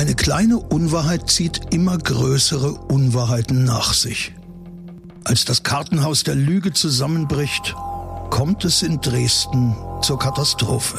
Eine kleine Unwahrheit zieht immer größere Unwahrheiten nach sich. Als das Kartenhaus der Lüge zusammenbricht, kommt es in Dresden zur Katastrophe.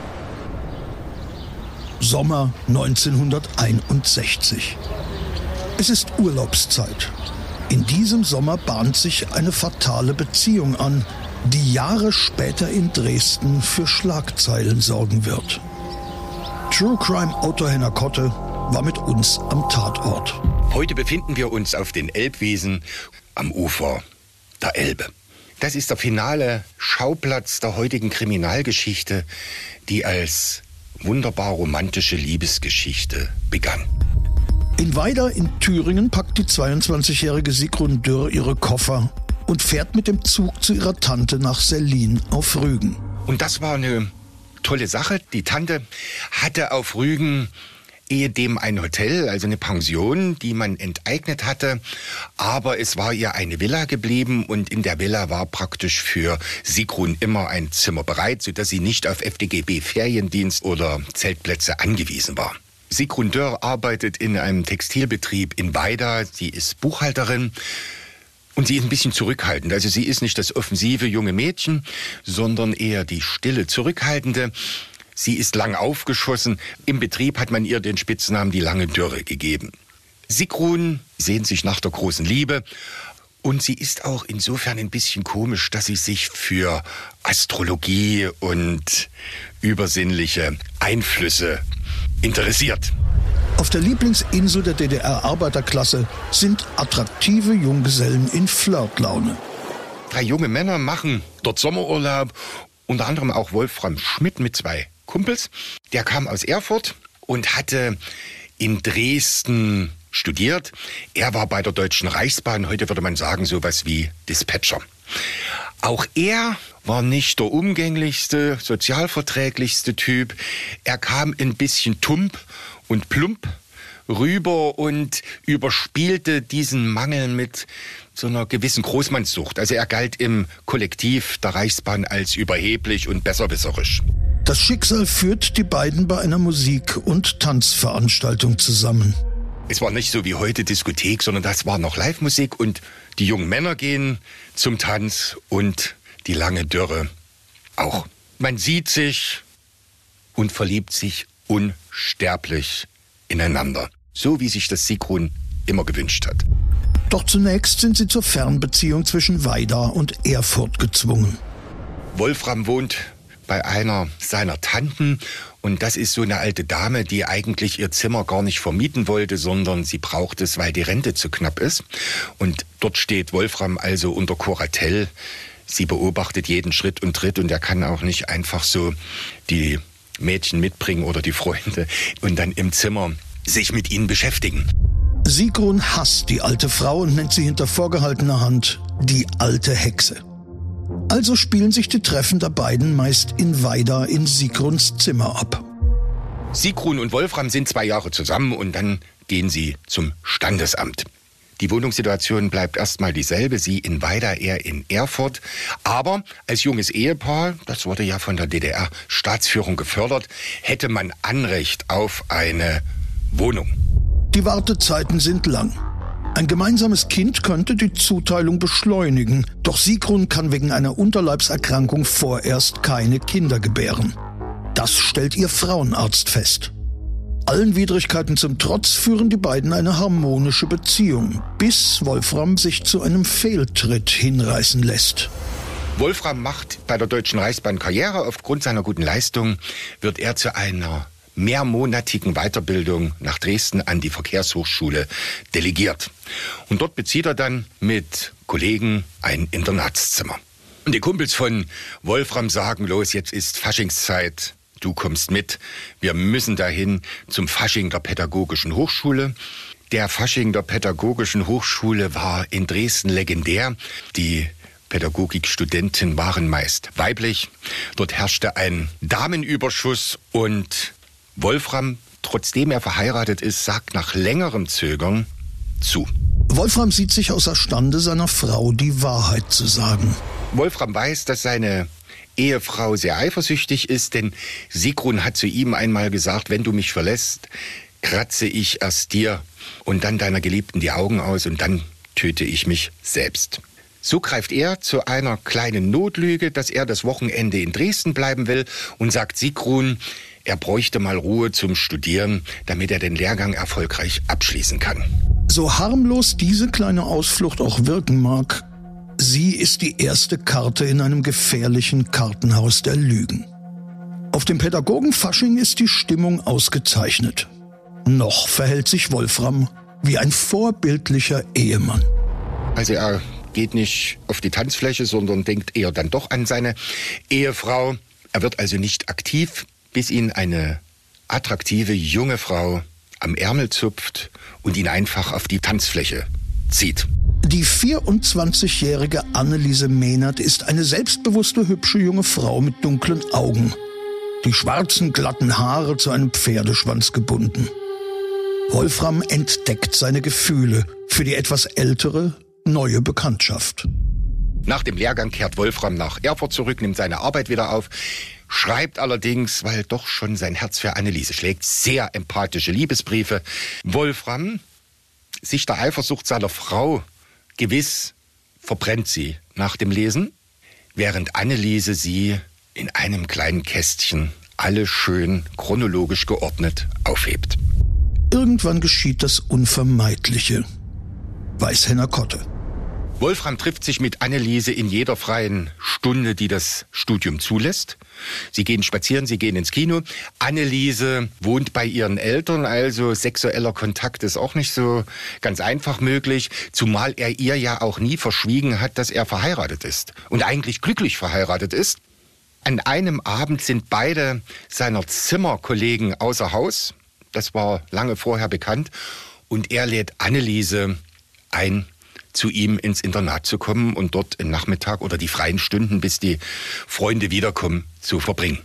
Sommer 1961. Es ist Urlaubszeit. In diesem Sommer bahnt sich eine fatale Beziehung an, die Jahre später in Dresden für Schlagzeilen sorgen wird. True Crime Autor Henner Kotte war mit uns am Tatort. Heute befinden wir uns auf den Elbwiesen am Ufer der Elbe. Das ist der finale Schauplatz der heutigen Kriminalgeschichte, die als wunderbar romantische Liebesgeschichte begann. In Weida in Thüringen packt die 22-jährige Sigrun Dürr ihre Koffer und fährt mit dem Zug zu ihrer Tante nach Selin auf Rügen. Und das war eine tolle Sache. Die Tante hatte auf Rügen ehedem ein Hotel, also eine Pension, die man enteignet hatte. Aber es war ihr eine Villa geblieben und in der Villa war praktisch für Sigrun immer ein Zimmer bereit, sodass sie nicht auf FDGB Feriendienst oder Zeltplätze angewiesen war. Sigrun Dörr arbeitet in einem Textilbetrieb in Weida. Sie ist Buchhalterin. Und sie ist ein bisschen zurückhaltend. Also sie ist nicht das offensive junge Mädchen, sondern eher die stille, zurückhaltende. Sie ist lang aufgeschossen. Im Betrieb hat man ihr den Spitznamen die lange Dürre gegeben. Sigrun sehnt sich nach der großen Liebe. Und sie ist auch insofern ein bisschen komisch, dass sie sich für Astrologie und übersinnliche Einflüsse interessiert. Auf der Lieblingsinsel der DDR-Arbeiterklasse sind attraktive Junggesellen in Flirtlaune. Drei junge Männer machen dort Sommerurlaub, unter anderem auch Wolfram Schmidt mit zwei Kumpels. Der kam aus Erfurt und hatte in Dresden studiert. Er war bei der Deutschen Reichsbahn, heute würde man sagen, sowas wie Dispatcher. Auch er war nicht der umgänglichste, sozialverträglichste Typ. Er kam ein bisschen tump und plump rüber und überspielte diesen Mangel mit so einer gewissen Großmannssucht. Also er galt im Kollektiv der Reichsbahn als überheblich und besserwisserisch. Das Schicksal führt die beiden bei einer Musik- und Tanzveranstaltung zusammen. Es war nicht so wie heute Diskothek, sondern das war noch Live-Musik und die jungen Männer gehen zum Tanz und die lange Dürre auch. Man sieht sich und verliebt sich unsterblich ineinander. So wie sich das Sigrun immer gewünscht hat. Doch zunächst sind sie zur Fernbeziehung zwischen Weida und Erfurt gezwungen. Wolfram wohnt bei einer seiner Tanten und das ist so eine alte Dame, die eigentlich ihr Zimmer gar nicht vermieten wollte, sondern sie braucht es, weil die Rente zu knapp ist. Und dort steht Wolfram also unter Kuratell. Sie beobachtet jeden Schritt und Tritt und er kann auch nicht einfach so die Mädchen mitbringen oder die Freunde und dann im Zimmer sich mit ihnen beschäftigen. Sigrun hasst die alte Frau und nennt sie hinter vorgehaltener Hand die alte Hexe. Also spielen sich die Treffen der beiden meist in Weida in Sigruns Zimmer ab. Sigrun und Wolfram sind zwei Jahre zusammen und dann gehen sie zum Standesamt. Die Wohnungssituation bleibt erstmal dieselbe, sie in Weida, er in Erfurt. Aber als junges Ehepaar, das wurde ja von der DDR-Staatsführung gefördert, hätte man Anrecht auf eine Wohnung. Die Wartezeiten sind lang. Ein gemeinsames Kind könnte die Zuteilung beschleunigen, doch Sigrun kann wegen einer Unterleibserkrankung vorerst keine Kinder gebären. Das stellt ihr Frauenarzt fest. Allen Widrigkeiten zum Trotz führen die beiden eine harmonische Beziehung, bis Wolfram sich zu einem Fehltritt hinreißen lässt. Wolfram macht bei der Deutschen Reichsbahn Karriere. Aufgrund seiner guten Leistung wird er zu einer mehrmonatigen Weiterbildung nach Dresden an die Verkehrshochschule delegiert. Und dort bezieht er dann mit Kollegen ein Internatszimmer. Und die Kumpels von Wolfram sagen, los, jetzt ist Faschingszeit, du kommst mit. Wir müssen dahin zum Fasching der Pädagogischen Hochschule. Der Fasching der Pädagogischen Hochschule war in Dresden legendär. Die Pädagogikstudenten waren meist weiblich. Dort herrschte ein Damenüberschuss und Wolfram, trotzdem er verheiratet ist, sagt nach längerem Zögern zu. Wolfram sieht sich außerstande, seiner Frau die Wahrheit zu sagen. Wolfram weiß, dass seine Ehefrau sehr eifersüchtig ist, denn Sigrun hat zu ihm einmal gesagt, wenn du mich verlässt, kratze ich erst dir und dann deiner Geliebten die Augen aus und dann töte ich mich selbst. So greift er zu einer kleinen Notlüge, dass er das Wochenende in Dresden bleiben will und sagt Sigrun, er bräuchte mal Ruhe zum Studieren, damit er den Lehrgang erfolgreich abschließen kann. So harmlos diese kleine Ausflucht auch wirken mag, sie ist die erste Karte in einem gefährlichen Kartenhaus der Lügen. Auf dem Pädagogenfasching ist die Stimmung ausgezeichnet. Noch verhält sich Wolfram wie ein vorbildlicher Ehemann. Also er geht nicht auf die Tanzfläche, sondern denkt eher dann doch an seine Ehefrau. Er wird also nicht aktiv, bis ihn eine attraktive junge Frau am Ärmel zupft und ihn einfach auf die Tanzfläche zieht. Die 24-jährige Anneliese Mehnert ist eine selbstbewusste, hübsche junge Frau mit dunklen Augen. Die schwarzen, glatten Haare zu einem Pferdeschwanz gebunden. Wolfram entdeckt seine Gefühle für die etwas ältere, neue Bekanntschaft. Nach dem Lehrgang kehrt Wolfram nach Erfurt zurück, nimmt seine Arbeit wieder auf, schreibt allerdings, weil doch schon sein Herz für Anneliese schlägt, sehr empathische Liebesbriefe. Wolfram, sich der Eifersucht seiner Frau gewiss, verbrennt sie nach dem Lesen, während Anneliese sie in einem kleinen Kästchen alle schön chronologisch geordnet aufhebt. Irgendwann geschieht das Unvermeidliche. Weiß Henner Kotte. Wolfram trifft sich mit Anneliese in jeder freien Stunde, die das Studium zulässt. Sie gehen spazieren, sie gehen ins Kino. Anneliese wohnt bei ihren Eltern, also sexueller Kontakt ist auch nicht so ganz einfach möglich, zumal er ihr ja auch nie verschwiegen hat, dass er verheiratet ist und eigentlich glücklich verheiratet ist. An einem Abend sind beide seiner Zimmerkollegen außer Haus. Das war lange vorher bekannt. Und er lädt Anneliese ein, zu ihm ins Internat zu kommen und dort im Nachmittag oder die freien Stunden, bis die Freunde wiederkommen, zu verbringen.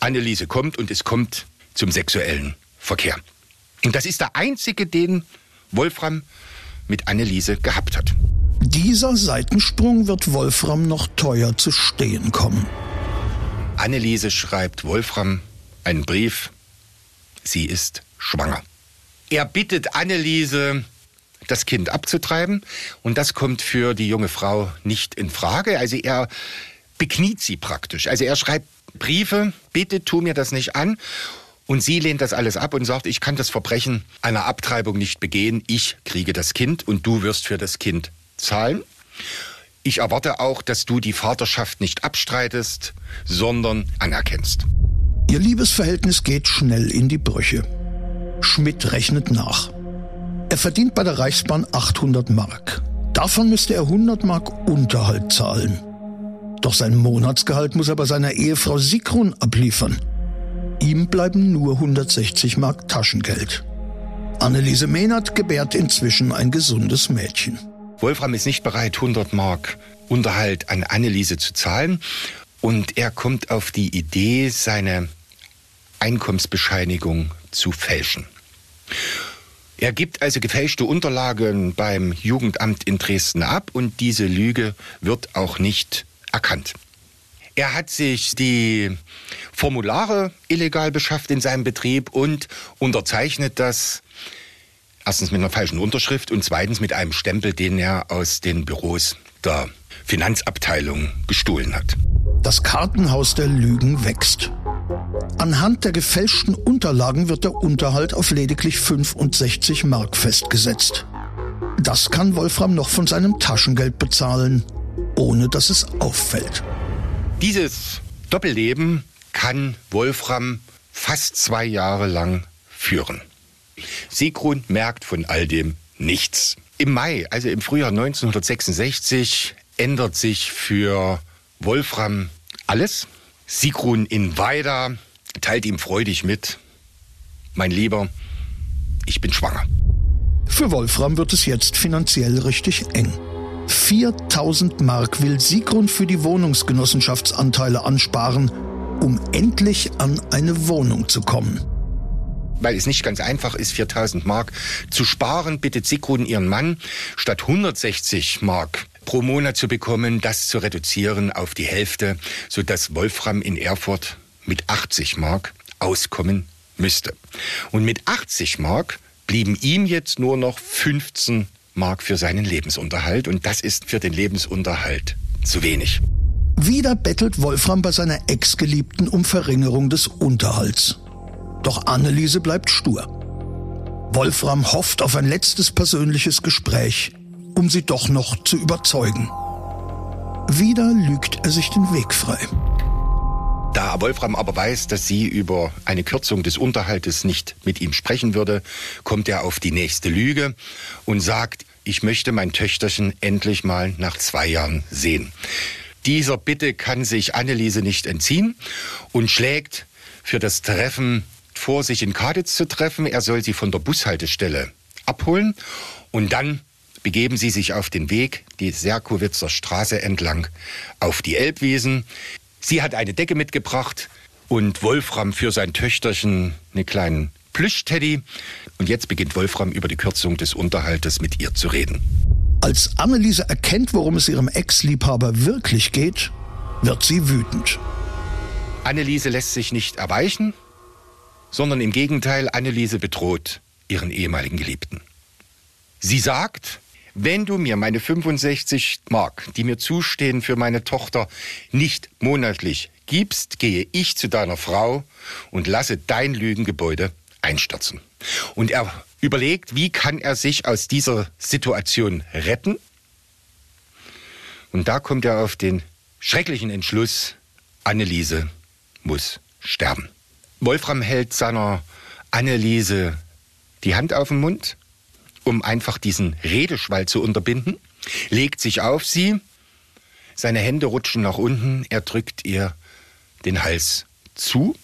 Anneliese kommt und es kommt zum sexuellen Verkehr. Und das ist der einzige, den Wolfram mit Anneliese gehabt hat. Dieser Seitensprung wird Wolfram noch teuer zu stehen kommen. Anneliese schreibt Wolfram einen Brief. Sie ist schwanger. Er bittet Anneliese, das Kind abzutreiben. Und das kommt für die junge Frau nicht in Frage. Also er bekniet sie praktisch. Also er schreibt Briefe, bitte tu mir das nicht an. Und sie lehnt das alles ab und sagt, ich kann das Verbrechen einer Abtreibung nicht begehen. Ich kriege das Kind und du wirst für das Kind zahlen. Ich erwarte auch, dass du die Vaterschaft nicht abstreitest, sondern anerkennst. Ihr Liebesverhältnis geht schnell in die Brüche. Schmidt rechnet nach. Er verdient bei der Reichsbahn 800 Mark. Davon müsste er 100 Mark Unterhalt zahlen. Doch sein Monatsgehalt muss er bei seiner Ehefrau Sigrun abliefern. Ihm bleiben nur 160 Mark Taschengeld. Anneliese Mehnert gebärt inzwischen ein gesundes Mädchen. Wolfram ist nicht bereit, 100 Mark Unterhalt an Anneliese zu zahlen. Und er kommt auf die Idee, seine Einkommensbescheinigung zu fälschen. Er gibt also gefälschte Unterlagen beim Jugendamt in Dresden ab und diese Lüge wird auch nicht erkannt. Er hat sich die Formulare illegal beschafft in seinem Betrieb und unterzeichnet das erstens mit einer falschen Unterschrift und zweitens mit einem Stempel, den er aus den Büros der Finanzabteilung gestohlen hat. Das Kartenhaus der Lügen wächst. Anhand der gefälschten Unterlagen wird der Unterhalt auf lediglich 65 Mark festgesetzt. Das kann Wolfram noch von seinem Taschengeld bezahlen, ohne dass es auffällt. Dieses Doppelleben kann Wolfram fast zwei Jahre lang führen. Sigrun merkt von all dem nichts. Im Mai, also im Frühjahr 1966, ändert sich für Wolfram alles. Sigrun in Weida teilt ihm freudig mit, mein Lieber, ich bin schwanger. Für Wolfram wird es jetzt finanziell richtig eng. 4000 Mark will Sigrun für die Wohnungsgenossenschaftsanteile ansparen, um endlich an eine Wohnung zu kommen. Weil es nicht ganz einfach ist, 4000 Mark zu sparen, bittet Sigrun ihren Mann, statt 160 Mark pro Monat zu bekommen, das zu reduzieren auf die Hälfte, sodass Wolfram in Erfurt mit 80 Mark auskommen müsste. Und mit 80 Mark blieben ihm jetzt nur noch 15 Mark für seinen Lebensunterhalt und das ist für den Lebensunterhalt zu wenig. Wieder bettelt Wolfram bei seiner Ex-Geliebten um Verringerung des Unterhalts. Doch Anneliese bleibt stur. Wolfram hofft auf ein letztes persönliches Gespräch, um sie doch noch zu überzeugen. Wieder lügt er sich den Weg frei. Da Wolfram aber weiß, dass sie über eine Kürzung des Unterhaltes nicht mit ihm sprechen würde, kommt er auf die nächste Lüge und sagt, ich möchte mein Töchterchen endlich mal nach zwei Jahren sehen. Dieser Bitte kann sich Anneliese nicht entziehen und schlägt für das Treffen vor, sich in Kaditz zu treffen. Er soll sie von der Bushaltestelle abholen und dann begeben sie sich auf den Weg, die Serkowitzer Straße entlang, auf die Elbwiesen. Sie hat eine Decke mitgebracht und Wolfram für sein Töchterchen einen kleinen Plüschteddy. Und jetzt beginnt Wolfram über die Kürzung des Unterhaltes mit ihr zu reden. Als Anneliese erkennt, worum es ihrem Ex-Liebhaber wirklich geht, wird sie wütend. Anneliese lässt sich nicht erweichen, sondern im Gegenteil, Anneliese bedroht ihren ehemaligen Geliebten. Sie sagt, wenn du mir meine 65 Mark, die mir zustehen für meine Tochter, nicht monatlich gibst, gehe ich zu deiner Frau und lasse dein Lügengebäude einstürzen. Und er überlegt, wie kann er sich aus dieser Situation retten? Und da kommt er auf den schrecklichen Entschluss, Anneliese muss sterben. Wolfram hält seiner Anneliese die Hand auf den Mund um einfach diesen Redeschwall zu unterbinden, legt sich auf sie, seine Hände rutschen nach unten, er drückt ihr den Hals zu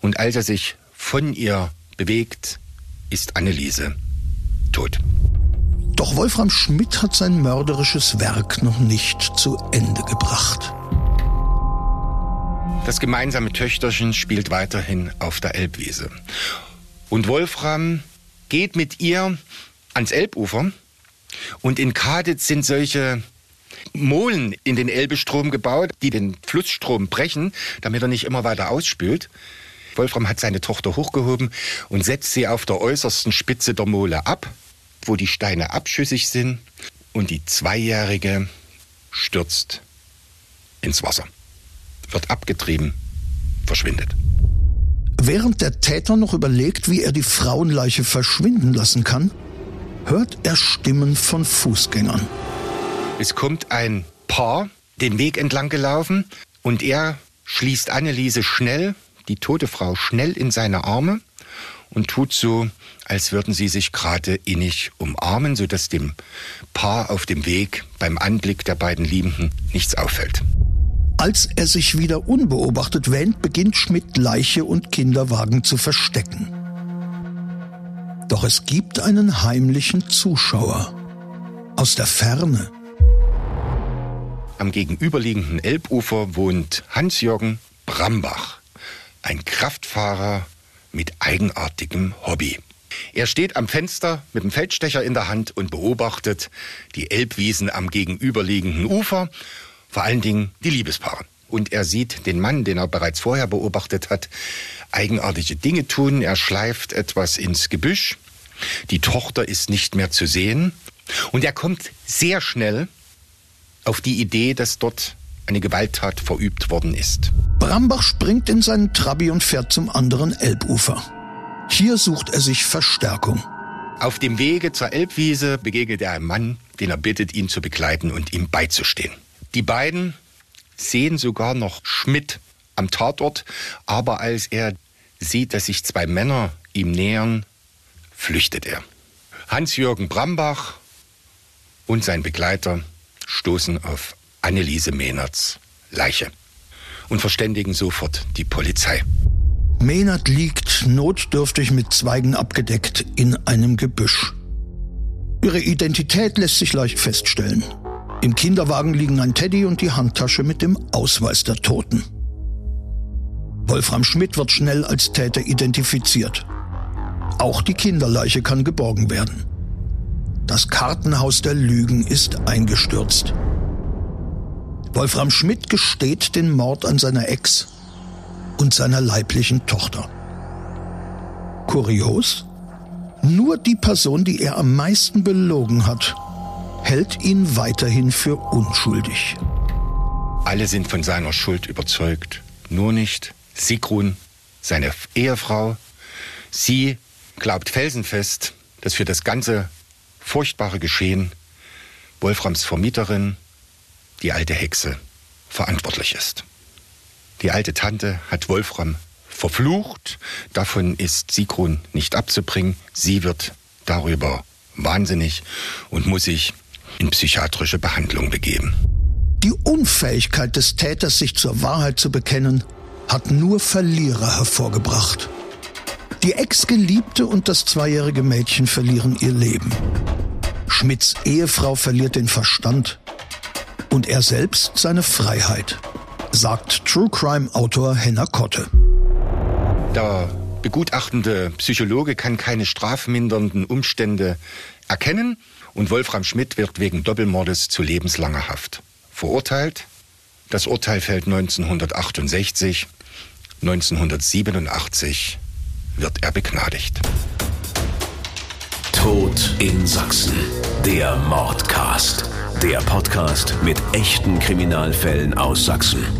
und als er sich von ihr bewegt, ist Anneliese tot. Doch Wolfram Schmidt hat sein mörderisches Werk noch nicht zu Ende gebracht. Das gemeinsame Töchterchen spielt weiterhin auf der Elbwiese. Und Wolfram geht mit ihr ans Elbufer. Und in Kaditz sind solche Molen in den Elbestrom gebaut, die den Flussstrom brechen, damit er nicht immer weiter ausspült. Wolfram hat seine Tochter hochgehoben und setzt sie auf der äußersten Spitze der Mole ab, wo die Steine abschüssig sind. Und die Zweijährige stürzt ins Wasser, wird abgetrieben, verschwindet. Während der Täter noch überlegt, wie er die Frauenleiche verschwinden lassen kann, hört er Stimmen von Fußgängern. Es kommt ein Paar den Weg entlang gelaufen und er schließt Anneliese schnell, die tote Frau, schnell in seine Arme und tut so, als würden sie sich gerade innig umarmen, sodass dem Paar auf dem Weg beim Anblick der beiden Liebenden nichts auffällt. Als er sich wieder unbeobachtet wähnt, beginnt Schmidt Leiche und Kinderwagen zu verstecken. Doch es gibt einen heimlichen Zuschauer aus der Ferne. Am gegenüberliegenden Elbufer wohnt Hans-Jürgen Brambach, ein Kraftfahrer mit eigenartigem Hobby. Er steht am Fenster mit dem Feldstecher in der Hand und beobachtet die Elbwiesen am gegenüberliegenden Ufer, vor allen Dingen die Liebespaare. Und er sieht den Mann, den er bereits vorher beobachtet hat, eigenartige Dinge tun. Er schleift etwas ins Gebüsch. Die Tochter ist nicht mehr zu sehen. Und er kommt sehr schnell auf die Idee, dass dort eine Gewalttat verübt worden ist. Brambach springt in seinen Trabi und fährt zum anderen Elbufer. Hier sucht er sich Verstärkung. Auf dem Wege zur Elbwiese begegnet er einem Mann, den er bittet, ihn zu begleiten und ihm beizustehen. Die beiden sehen sogar noch Schmidt am Tatort, aber als er sieht, dass sich zwei Männer ihm nähern, flüchtet er. Hans-Jürgen Brambach und sein Begleiter stoßen auf Anneliese Mehnerts Leiche und verständigen sofort die Polizei. Menat liegt, notdürftig mit Zweigen abgedeckt, in einem Gebüsch. Ihre Identität lässt sich leicht feststellen. Im Kinderwagen liegen ein Teddy und die Handtasche mit dem Ausweis der Toten. Wolfram Schmidt wird schnell als Täter identifiziert. Auch die Kinderleiche kann geborgen werden. Das Kartenhaus der Lügen ist eingestürzt. Wolfram Schmidt gesteht den Mord an seiner Ex und seiner leiblichen Tochter. Kurios? Nur die Person, die er am meisten belogen hat, hält ihn weiterhin für unschuldig. Alle sind von seiner Schuld überzeugt. Nur nicht Sigrun, seine Ehefrau. Sie glaubt felsenfest, dass für das ganze furchtbare Geschehen Wolframs Vermieterin, die alte Hexe, verantwortlich ist. Die alte Tante hat Wolfram verflucht. Davon ist Sigrun nicht abzubringen. Sie wird darüber wahnsinnig und muss sich in psychiatrische Behandlung begeben. Die Unfähigkeit des Täters, sich zur Wahrheit zu bekennen, hat nur Verlierer hervorgebracht. Die Ex-Geliebte und das zweijährige Mädchen verlieren ihr Leben. Schmidts Ehefrau verliert den Verstand und er selbst seine Freiheit, sagt True Crime Autor Henna Kotte. Der begutachtende Psychologe kann keine strafmindernden Umstände erkennen und Wolfram Schmidt wird wegen Doppelmordes zu lebenslanger Haft verurteilt. Das Urteil fällt 1968. 1987 wird er begnadigt. Tod in Sachsen. Der Mordcast. Der Podcast mit echten Kriminalfällen aus Sachsen.